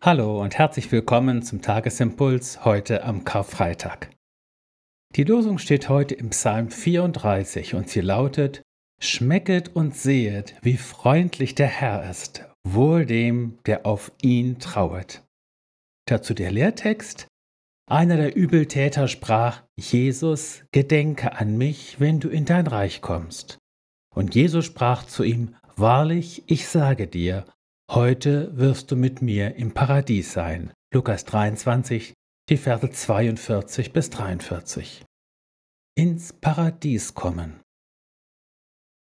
Hallo und herzlich willkommen zum Tagesimpuls heute am Karfreitag. Die Losung steht heute im Psalm 34 und sie lautet: Schmecket und sehet, wie freundlich der Herr ist, wohl dem, der auf ihn trauet. Dazu der Lehrtext. Einer der Übeltäter sprach: Jesus, gedenke an mich, wenn du in dein Reich kommst. Und Jesus sprach zu ihm: Wahrlich, ich sage dir, Heute wirst du mit mir im Paradies sein. Lukas 23, die Verse 42 bis 43. Ins Paradies kommen.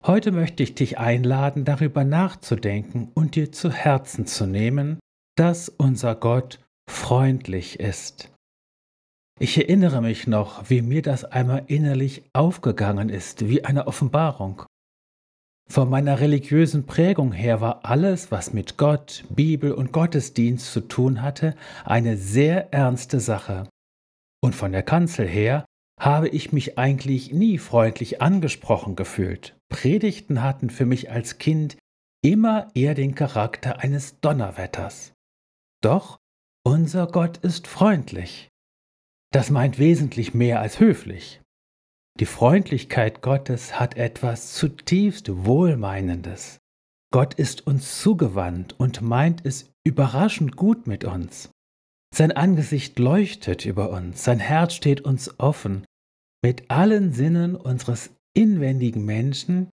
Heute möchte ich dich einladen, darüber nachzudenken und dir zu Herzen zu nehmen, dass unser Gott freundlich ist. Ich erinnere mich noch, wie mir das einmal innerlich aufgegangen ist, wie eine Offenbarung. Von meiner religiösen Prägung her war alles, was mit Gott, Bibel und Gottesdienst zu tun hatte, eine sehr ernste Sache. Und von der Kanzel her habe ich mich eigentlich nie freundlich angesprochen gefühlt. Predigten hatten für mich als Kind immer eher den Charakter eines Donnerwetters. Doch unser Gott ist freundlich. Das meint wesentlich mehr als höflich. Die Freundlichkeit Gottes hat etwas zutiefst Wohlmeinendes. Gott ist uns zugewandt und meint es überraschend gut mit uns. Sein Angesicht leuchtet über uns, sein Herz steht uns offen. Mit allen Sinnen unseres inwendigen Menschen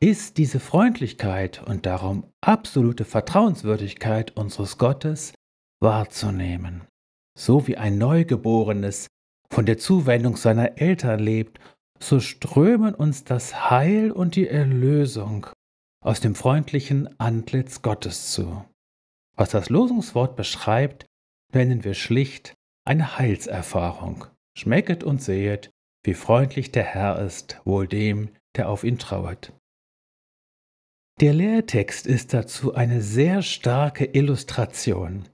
ist diese Freundlichkeit und darum absolute Vertrauenswürdigkeit unseres Gottes wahrzunehmen. So wie ein Neugeborenes von der Zuwendung seiner Eltern lebt so strömen uns das Heil und die Erlösung aus dem freundlichen Antlitz Gottes zu. Was das Losungswort beschreibt, nennen wir schlicht eine Heilserfahrung. Schmecket und sehet, wie freundlich der Herr ist, wohl dem, der auf ihn trauert. Der Lehrtext ist dazu eine sehr starke Illustration.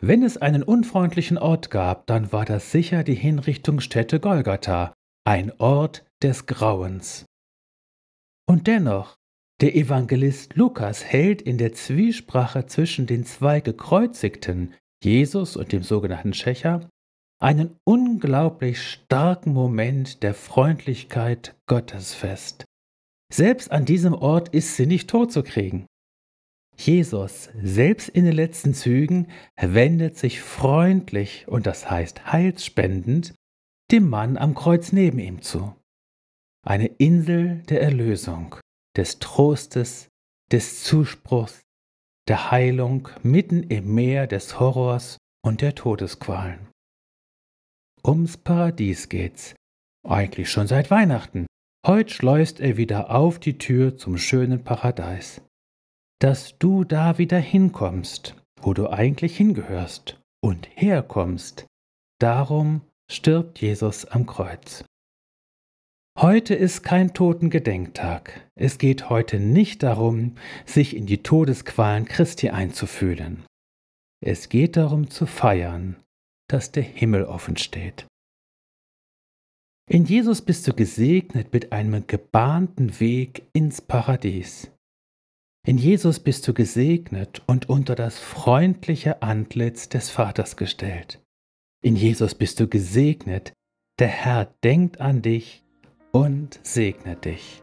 Wenn es einen unfreundlichen Ort gab, dann war das sicher die Hinrichtungsstätte Golgatha, ein Ort des Grauens. Und dennoch, der Evangelist Lukas hält in der Zwiesprache zwischen den zwei Gekreuzigten, Jesus und dem sogenannten Schächer, einen unglaublich starken Moment der Freundlichkeit Gottes fest. Selbst an diesem Ort ist sie nicht totzukriegen. Jesus, selbst in den letzten Zügen, wendet sich freundlich und das heißt heilsspendend dem Mann am Kreuz neben ihm zu. Eine Insel der Erlösung, des Trostes, des Zuspruchs, der Heilung mitten im Meer des Horrors und der Todesqualen. Ums Paradies geht's, eigentlich schon seit Weihnachten. Heut schleust er wieder auf die Tür zum schönen Paradies. Dass du da wieder hinkommst, wo du eigentlich hingehörst und herkommst, darum stirbt Jesus am Kreuz. Heute ist kein Totengedenktag. Es geht heute nicht darum, sich in die Todesqualen Christi einzufühlen. Es geht darum zu feiern, dass der Himmel offen steht. In Jesus bist du gesegnet mit einem gebahnten Weg ins Paradies. In Jesus bist du gesegnet und unter das freundliche Antlitz des Vaters gestellt. In Jesus bist du gesegnet. Der Herr denkt an dich und segnet dich.